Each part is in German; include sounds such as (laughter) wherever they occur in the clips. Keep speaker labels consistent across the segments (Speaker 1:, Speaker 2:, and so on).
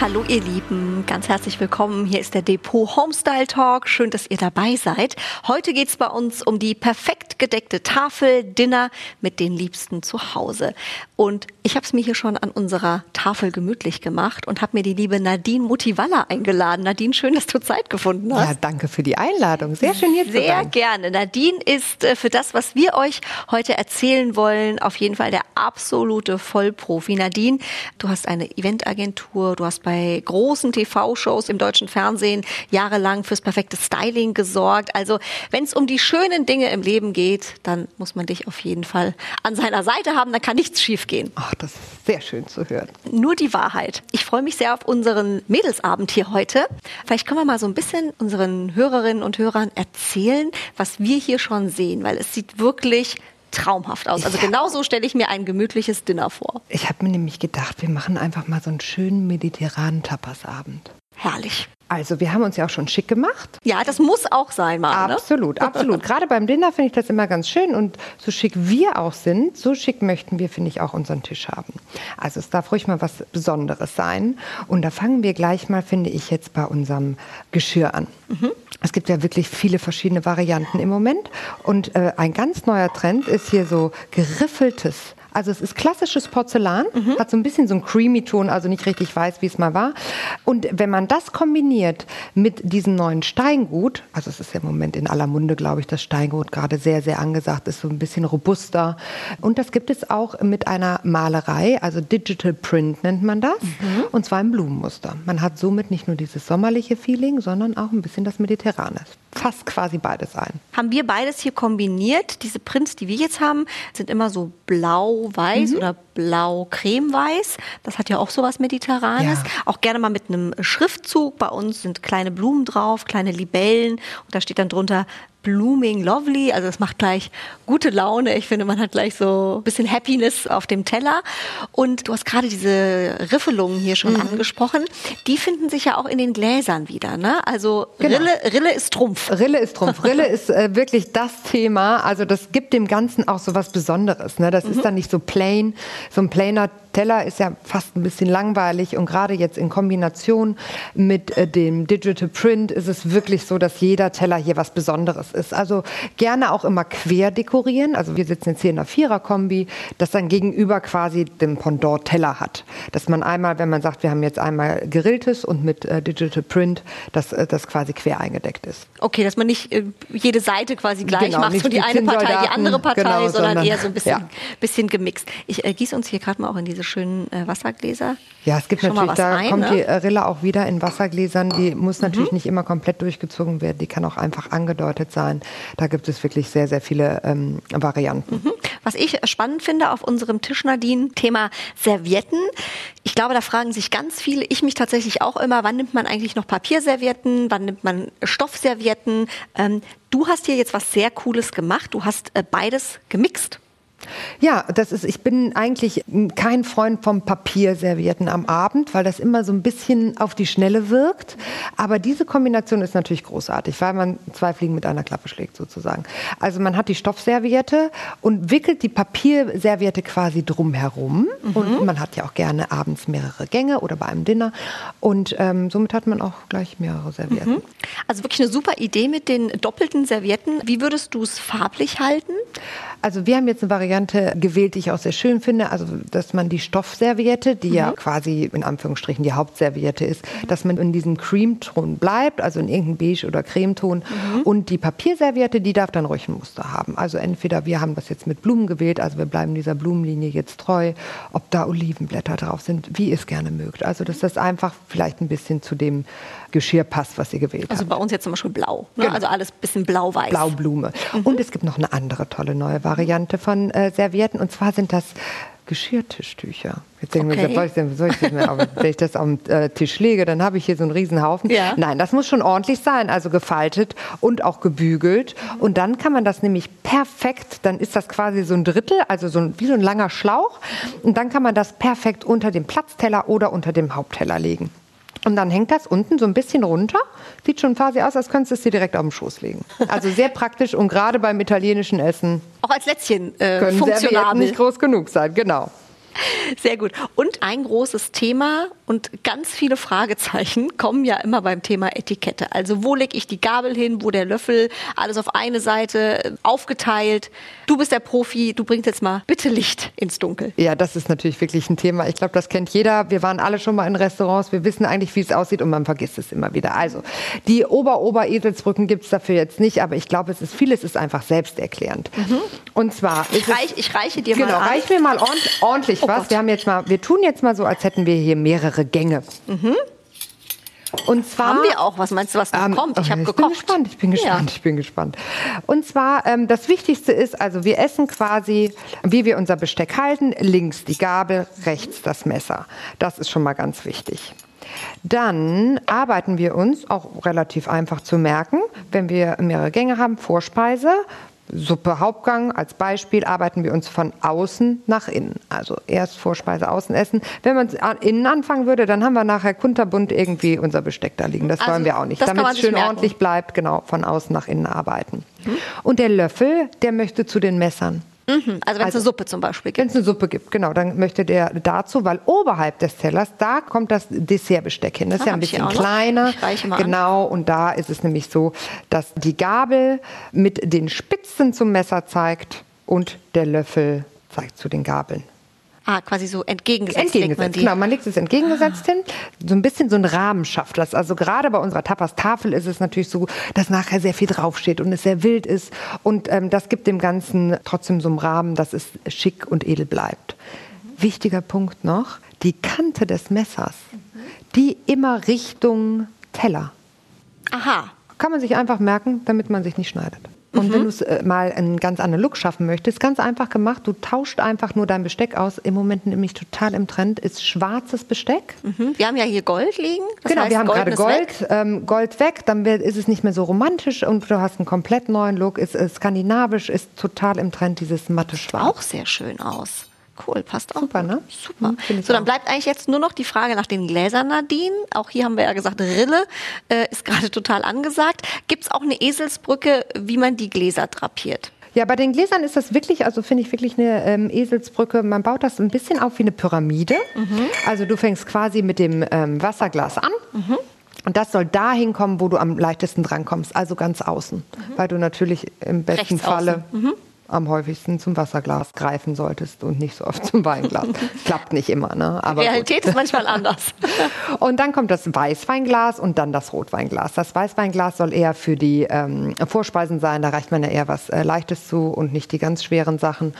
Speaker 1: Hallo ihr Lieben, ganz herzlich willkommen. Hier ist der Depot Homestyle Talk. Schön, dass ihr dabei seid. Heute geht's bei uns um die perfekt gedeckte Tafel, Dinner mit den Liebsten zu Hause. Und ich habe es mir hier schon an unserer Tafel gemütlich gemacht und habe mir die liebe Nadine Mutivalla eingeladen. Nadine, schön, dass du Zeit gefunden hast.
Speaker 2: Ja, danke für die Einladung. Sehr schön hier
Speaker 1: Sehr
Speaker 2: zu sein.
Speaker 1: gerne. Nadine ist äh, für das, was wir euch heute erzählen wollen, auf jeden Fall der absolute Vollprofi. Nadine, du hast eine Eventagentur, du hast bei großen TV-Shows im deutschen Fernsehen jahrelang fürs perfekte Styling gesorgt. Also wenn es um die schönen Dinge im Leben geht, dann muss man dich auf jeden Fall an seiner Seite haben, dann kann nichts schiefgehen.
Speaker 2: Ach, das ist sehr schön zu hören.
Speaker 1: Nur die Wahrheit. Ich freue mich sehr auf unseren Mädelsabend hier heute. Vielleicht können wir mal so ein bisschen unseren Hörerinnen und Hörern erzählen, was wir hier schon sehen, weil es sieht wirklich traumhaft aus. Also genau so stelle ich mir ein gemütliches Dinner vor.
Speaker 2: Ich habe mir nämlich gedacht, wir machen einfach mal so einen schönen mediterranen Tapasabend.
Speaker 1: Herrlich.
Speaker 2: Also wir haben uns ja auch schon schick gemacht.
Speaker 1: Ja, das muss auch sein, mal. Ne?
Speaker 2: Absolut, (laughs) absolut. Gerade beim Dinner finde ich das immer ganz schön und so schick wir auch sind, so schick möchten wir, finde ich, auch unseren Tisch haben. Also es darf ruhig mal was Besonderes sein. Und da fangen wir gleich mal, finde ich, jetzt bei unserem Geschirr an. Es gibt ja wirklich viele verschiedene Varianten im Moment. Und äh, ein ganz neuer Trend ist hier so geriffeltes also es ist klassisches Porzellan, hat so ein bisschen so einen creamy Ton, also nicht richtig weiß, wie es mal war. Und wenn man das kombiniert mit diesem neuen Steingut, also es ist ja im Moment in aller Munde, glaube ich, das Steingut gerade sehr, sehr angesagt, ist so ein bisschen robuster. Und das gibt es auch mit einer Malerei, also Digital Print nennt man das, und zwar im Blumenmuster. Man hat somit nicht nur dieses sommerliche Feeling, sondern auch ein bisschen das Mediterrane. Fasst quasi beides ein.
Speaker 1: Haben wir beides hier kombiniert. Diese Prints, die wir jetzt haben, sind immer so blau-weiß
Speaker 2: Mhm.
Speaker 1: oder blau-creme-weiß. Das hat ja auch sowas Mediterranes.
Speaker 2: Ja.
Speaker 1: Auch gerne mal mit einem Schriftzug. Bei uns sind kleine Blumen drauf, kleine Libellen. Und da steht dann drunter Blooming Lovely. Also das macht gleich gute Laune. Ich finde, man hat gleich so ein bisschen Happiness auf dem Teller. Und du hast gerade diese Riffelungen hier
Speaker 2: Mhm.
Speaker 1: schon angesprochen. Die finden sich ja auch in den Gläsern wieder. Ne? Also
Speaker 2: Genau.
Speaker 1: Rille, Rille ist Trumpf.
Speaker 2: Rille ist Trumpf. Rille (laughs) ist äh, wirklich das Thema. Also das gibt dem Ganzen auch so was Besonderes. Ne? Das ist dann nicht so plain. So ein plainer Teller ist ja fast ein bisschen langweilig und gerade jetzt in Kombination mit äh, dem Digital Print ist es wirklich so, dass jeder Teller hier was Besonderes ist. Also gerne auch immer quer dekorieren. Also wir sitzen jetzt hier in einer Vierer-Kombi, das dann gegenüber quasi dem Pendant Teller hat. Dass man einmal, wenn man sagt, wir haben jetzt einmal gerilltes und mit äh, Digital Print, dass äh, das quasi quer eingedeckt ist.
Speaker 1: Okay, dass man nicht äh, jede Seite quasi gleich
Speaker 2: Genau,
Speaker 1: macht, so die
Speaker 2: die
Speaker 1: eine Partei, die andere Partei,
Speaker 2: genau,
Speaker 1: sondern,
Speaker 2: sondern-
Speaker 1: eher so ein (laughs) bisschen,
Speaker 2: ja.
Speaker 1: bisschen gemixt. Ich äh, gieße uns hier gerade mal auch in diese schönen äh, Wassergläser.
Speaker 2: Ja, es gibt
Speaker 1: schon
Speaker 2: natürlich, da
Speaker 1: rein,
Speaker 2: kommt
Speaker 1: ne?
Speaker 2: die äh, Rille auch wieder in Wassergläsern. Die muss natürlich
Speaker 1: Mhm.
Speaker 2: nicht immer komplett durchgezogen werden. Die kann auch einfach angedeutet sein. Da gibt es wirklich sehr, sehr viele ähm, Varianten.
Speaker 1: Hm? Was ich spannend finde auf unserem Tisch, Nadine, Thema Servietten. Ich glaube, da fragen sich ganz viele, ich mich tatsächlich auch immer, wann nimmt man eigentlich noch Papierservietten, wann nimmt man Stoffservietten? Ähm, du hast hier jetzt was sehr Cooles gemacht. Du hast äh, beides gemixt.
Speaker 2: Ja, das ist, ich bin eigentlich kein Freund vom Papierservietten am Abend, weil das immer so ein bisschen auf die Schnelle wirkt. Aber diese Kombination ist natürlich großartig, weil man zwei Fliegen mit einer Klappe schlägt sozusagen. Also man hat die Stoffserviette und wickelt die Papierserviette quasi drumherum. Und man hat ja auch gerne abends mehrere Gänge oder bei einem Dinner. Und ähm, somit hat man auch gleich mehrere Servietten.
Speaker 1: Also wirklich eine super Idee mit den doppelten Servietten. Wie würdest du es farblich halten?
Speaker 2: Also wir haben jetzt eine Variante gewählt, die ich auch sehr schön finde, also dass man die Stoffserviette, die ja quasi in Anführungsstrichen die Hauptserviette ist, dass man in diesem Cremeton bleibt, also in irgendeinem Beige oder Cremeton und die Papierserviette, die darf dann ruhig ein Muster haben. Also entweder wir haben das jetzt mit Blumen gewählt, also wir bleiben dieser Blumenlinie jetzt treu, ob da Olivenblätter drauf sind, wie ihr es gerne mögt. Also dass das einfach vielleicht ein bisschen zu dem Geschirr passt, was ihr gewählt
Speaker 1: Also
Speaker 2: habt.
Speaker 1: bei uns jetzt zum Beispiel blau. Ne?
Speaker 2: Genau.
Speaker 1: Also alles bisschen blau-weiß.
Speaker 2: Blaublume. Und es gibt noch eine andere tolle neue Variante von äh, Servietten. Und zwar sind das Geschirrtischtücher. Jetzt denken
Speaker 1: Okay.
Speaker 2: ich, denn- soll ich das mir, aber wenn ich das auf den äh, Tisch lege, dann habe ich hier so einen Riesenhaufen.
Speaker 1: Ja.
Speaker 2: Nein, das muss schon ordentlich sein, also gefaltet und auch gebügelt. Und dann kann man das nämlich perfekt, dann ist das quasi so ein Drittel, also so ein, wie so ein langer Schlauch. Und dann kann man das perfekt unter dem Platzteller oder unter dem Hauptteller legen. Und dann hängt das unten so ein bisschen runter. Sieht schon quasi aus, als könntest du es dir direkt auf den Schoß legen. Also sehr praktisch und gerade beim italienischen Essen.
Speaker 1: Auch als Lätzchen äh,
Speaker 2: können
Speaker 1: funktionabel.
Speaker 2: nicht groß genug sein, genau.
Speaker 1: Sehr gut. Und ein großes Thema und ganz viele Fragezeichen (laughs) kommen ja immer beim Thema Etikette. Also wo lege ich die Gabel hin, wo der Löffel, alles auf eine Seite äh, aufgeteilt. Du bist der Profi, du bringst jetzt mal bitte Licht ins Dunkel.
Speaker 2: Ja, das ist natürlich wirklich ein Thema. Ich glaube, das kennt jeder. Wir waren alle schon mal in Restaurants, wir wissen eigentlich, wie es aussieht und man vergisst es immer wieder. Also die Ober-Ober-Eselsbrücken gibt es dafür jetzt nicht, aber ich glaube, es ist vieles ist einfach selbsterklärend. Mhm. Und zwar
Speaker 1: ich, reich, ich reiche dir
Speaker 2: genau,
Speaker 1: mal an.
Speaker 2: reich mir mal ordentlich oh was. Gott. Wir haben jetzt mal, wir tun jetzt mal so, als hätten wir hier mehrere Gänge. Mhm.
Speaker 1: Und zwar haben wir auch. Was meinst du, was noch ähm, kommt? Ich habe gekocht.
Speaker 2: Bin gespannt, ich bin gespannt, ja. ich bin gespannt. Und zwar ähm, das Wichtigste ist, also wir essen quasi, wie wir unser Besteck halten, links die Gabel, rechts das Messer. Das ist schon mal ganz wichtig. Dann arbeiten wir uns auch relativ einfach zu merken, wenn wir mehrere Gänge haben, Vorspeise, Suppe Hauptgang als Beispiel arbeiten wir uns von außen nach innen. Also erst Vorspeise, außen essen. Wenn man innen anfangen würde, dann haben wir nachher kunterbunt irgendwie unser Besteck da liegen. Das also, wollen wir auch nicht. Damit es schön merken. ordentlich bleibt, genau, von außen nach innen arbeiten. Mhm. Und der Löffel, der möchte zu den Messern.
Speaker 1: Mhm, also wenn es also, eine Suppe zum Beispiel gibt.
Speaker 2: Wenn es eine Suppe gibt, genau, dann möchte der dazu, weil oberhalb des Tellers, da kommt das Dessertbesteck hin. Das ist ah, ja ein bisschen kleiner. Genau, an. und da ist es nämlich so, dass die Gabel mit den Spitzen zum Messer zeigt und der Löffel zeigt zu den Gabeln.
Speaker 1: Ah, quasi so entgegengesetzt.
Speaker 2: Entgegengesetzt, man genau. Man legt es entgegengesetzt ah. hin. So ein bisschen so ein Rahmen schafft das. Also gerade bei unserer Tapas-Tafel ist es natürlich so, dass nachher sehr viel draufsteht und es sehr wild ist. Und ähm, das gibt dem Ganzen trotzdem so einen Rahmen, dass es schick und edel bleibt. Mhm. Wichtiger Punkt noch, die Kante des Messers, mhm. die immer Richtung Teller.
Speaker 1: Aha.
Speaker 2: Kann man sich einfach merken, damit man sich nicht schneidet. Und mhm. wenn du es äh, mal einen ganz anderen Look schaffen möchtest, ganz einfach gemacht, du tauscht einfach nur dein Besteck aus. Im Moment nämlich total im Trend ist schwarzes Besteck.
Speaker 1: Mhm. Wir haben ja hier Gold liegen.
Speaker 2: Das genau, heißt, wir haben gerade Gold, weg. Ähm, Gold weg, dann ist es nicht mehr so romantisch und du hast einen komplett neuen Look, ist, ist skandinavisch, ist total im Trend, dieses matte Schwarz.
Speaker 1: Auch sehr schön aus. Cool, passt auch.
Speaker 2: Super, ne?
Speaker 1: Super. Hm, so, dann bleibt eigentlich jetzt nur noch die Frage nach den Gläsern, Nadine. Auch hier haben wir ja gesagt, Rille äh, ist (laughs) gerade total angesagt. Gibt es auch eine Eselsbrücke, wie man die Gläser drapiert?
Speaker 2: Ja, bei den Gläsern ist das wirklich, also finde ich wirklich eine ähm, Eselsbrücke. Man baut das ein bisschen auf wie eine Pyramide. Mhm. Also du fängst quasi mit dem ähm, Wasserglas an. Mhm. Und das soll dahin kommen, wo du am leichtesten drankommst, also ganz außen. Mhm. Weil du natürlich im besten Rechts Falle mhm am häufigsten zum Wasserglas greifen solltest und nicht so oft zum Weinglas. (laughs) Klappt nicht immer, ne?
Speaker 1: Aber Die Realität gut. ist manchmal anders. (laughs)
Speaker 2: und dann kommt das Weißweinglas und dann das Rotweinglas. Das Weißweinglas soll eher für die ähm, Vorspeisen sein. Da reicht man ja eher was äh, Leichtes zu und nicht die ganz schweren Sachen.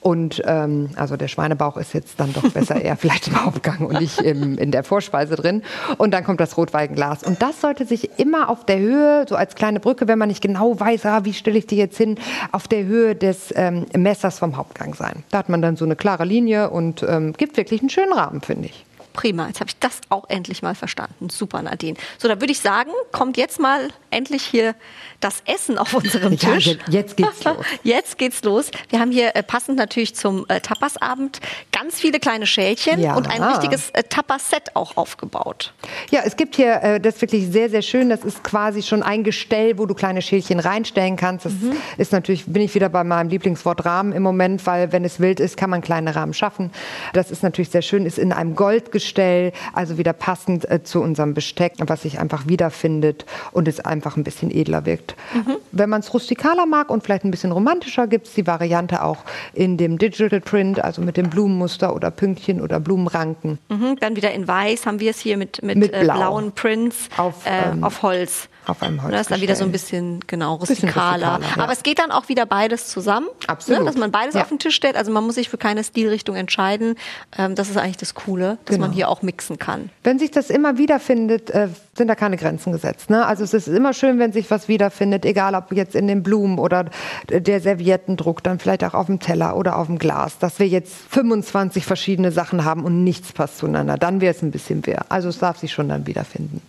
Speaker 2: Und ähm, also der Schweinebauch ist jetzt dann doch besser eher (laughs) vielleicht im Hauptgang und nicht im, in der Vorspeise drin. Und dann kommt das Rotweinglas. Und das sollte sich immer auf der Höhe, so als kleine Brücke, wenn man nicht genau weiß, ah, wie stelle ich die jetzt hin, auf der Höhe der des ähm, Messers vom Hauptgang sein. Da hat man dann so eine klare Linie und ähm, gibt wirklich einen schönen Rahmen, finde ich.
Speaker 1: Prima, jetzt habe ich das auch endlich mal verstanden. Super, Nadine. So, dann würde ich sagen, kommt jetzt mal endlich hier das Essen auf unserem (laughs) Tisch.
Speaker 2: Ja, jetzt geht's (laughs) los.
Speaker 1: Jetzt geht's los. Wir haben hier äh, passend natürlich zum äh, Tapasabend ganz viele kleine Schälchen ja. und ein richtiges äh, Tapas-Set auch aufgebaut.
Speaker 2: Ja, es gibt hier, äh, das ist wirklich sehr, sehr schön. Das ist quasi schon ein Gestell, wo du kleine Schälchen reinstellen kannst. Das mhm. ist natürlich, bin ich wieder bei meinem Lieblingswort Rahmen im Moment, weil wenn es wild ist, kann man kleine Rahmen schaffen. Das ist natürlich sehr schön, ist in einem Goldgestell, also wieder passend äh, zu unserem Besteck, was sich einfach wiederfindet und es einfach ein bisschen edler wirkt. Mhm. Wenn man es rustikaler mag und vielleicht ein bisschen romantischer, gibt es die Variante auch in dem Digital Print, also mit dem Blumenmuster oder Pünktchen oder Blumenranken.
Speaker 1: Mhm. Dann wieder in Weiß haben wir es hier mit, mit, mit äh, Blau. blauen Prints
Speaker 2: auf,
Speaker 1: äh, ähm, auf Holz
Speaker 2: auf einem Holz.
Speaker 1: Das ist dann wieder so ein bisschen, genau, rustikaler. Bisschen ja. Aber es geht dann auch wieder beides zusammen. Ne?
Speaker 2: Absolut.
Speaker 1: Ne, dass man beides ja. auf den Tisch stellt. Also man muss sich für keine Stilrichtung entscheiden. Ähm, das ist eigentlich das Coole, dass genau. man hier auch mixen kann.
Speaker 2: Wenn sich das immer wiederfindet, äh, sind da keine Grenzen gesetzt. Ne? Also es ist immer schön, wenn sich was wiederfindet, egal ob jetzt in den Blumen oder der Serviettendruck, dann vielleicht auch auf dem Teller oder auf dem Glas, dass wir jetzt 25 verschiedene Sachen haben und nichts passt zueinander. Dann wäre es ein bisschen wär. Also es darf sich schon dann wiederfinden.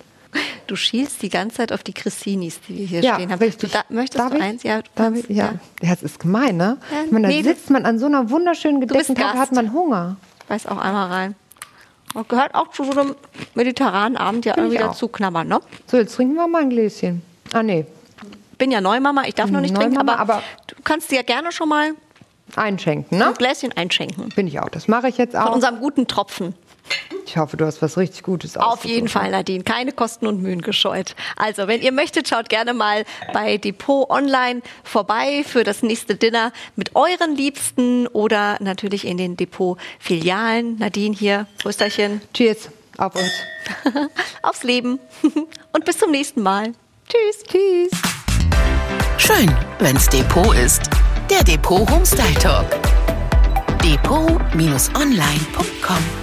Speaker 1: Du schielst die ganze Zeit auf die Crissinis, die wir hier
Speaker 2: ja,
Speaker 1: stehen haben.
Speaker 2: Richtig.
Speaker 1: Du, da, möchtest
Speaker 2: darf
Speaker 1: du ich? eins? Ja,
Speaker 2: darf ich? ja. ja. Das ist gemein, ne? Ja, ich meine, da nee, sitzt man an so einer wunderschönen gedeckten Tafel, hat man Hunger.
Speaker 1: Weiß auch einmal rein. Und gehört auch zu so einem mediterranen Abend ja irgendwie dazu knabbern, ne?
Speaker 2: So, jetzt trinken wir mal ein Gläschen. Ah, nee,
Speaker 1: Bin ja Neumama, ich darf noch nicht trinken,
Speaker 2: Neumama,
Speaker 1: aber,
Speaker 2: aber-
Speaker 1: du kannst dir gerne schon mal
Speaker 2: einschenken, ne?
Speaker 1: ein Gläschen einschenken.
Speaker 2: Bin ich auch. Das mache ich jetzt
Speaker 1: Von
Speaker 2: auch.
Speaker 1: unserem guten Tropfen.
Speaker 2: Ich hoffe, du hast was richtig Gutes
Speaker 1: Auf jeden
Speaker 2: ausgesucht.
Speaker 1: Fall, Nadine. Keine Kosten und Mühen gescheut. Also, wenn ihr möchtet, schaut gerne mal bei Depot Online vorbei für das nächste Dinner mit euren Liebsten oder natürlich in den Depot-Filialen. Nadine hier, Prösterchen,
Speaker 2: Cheers auf uns. (laughs)
Speaker 1: aufs Leben (laughs) und bis zum nächsten Mal. Tschüss.
Speaker 2: Tschüss.
Speaker 3: Schön, wenn's Depot ist. Der Depot Homestyle Talk. Depot-online.com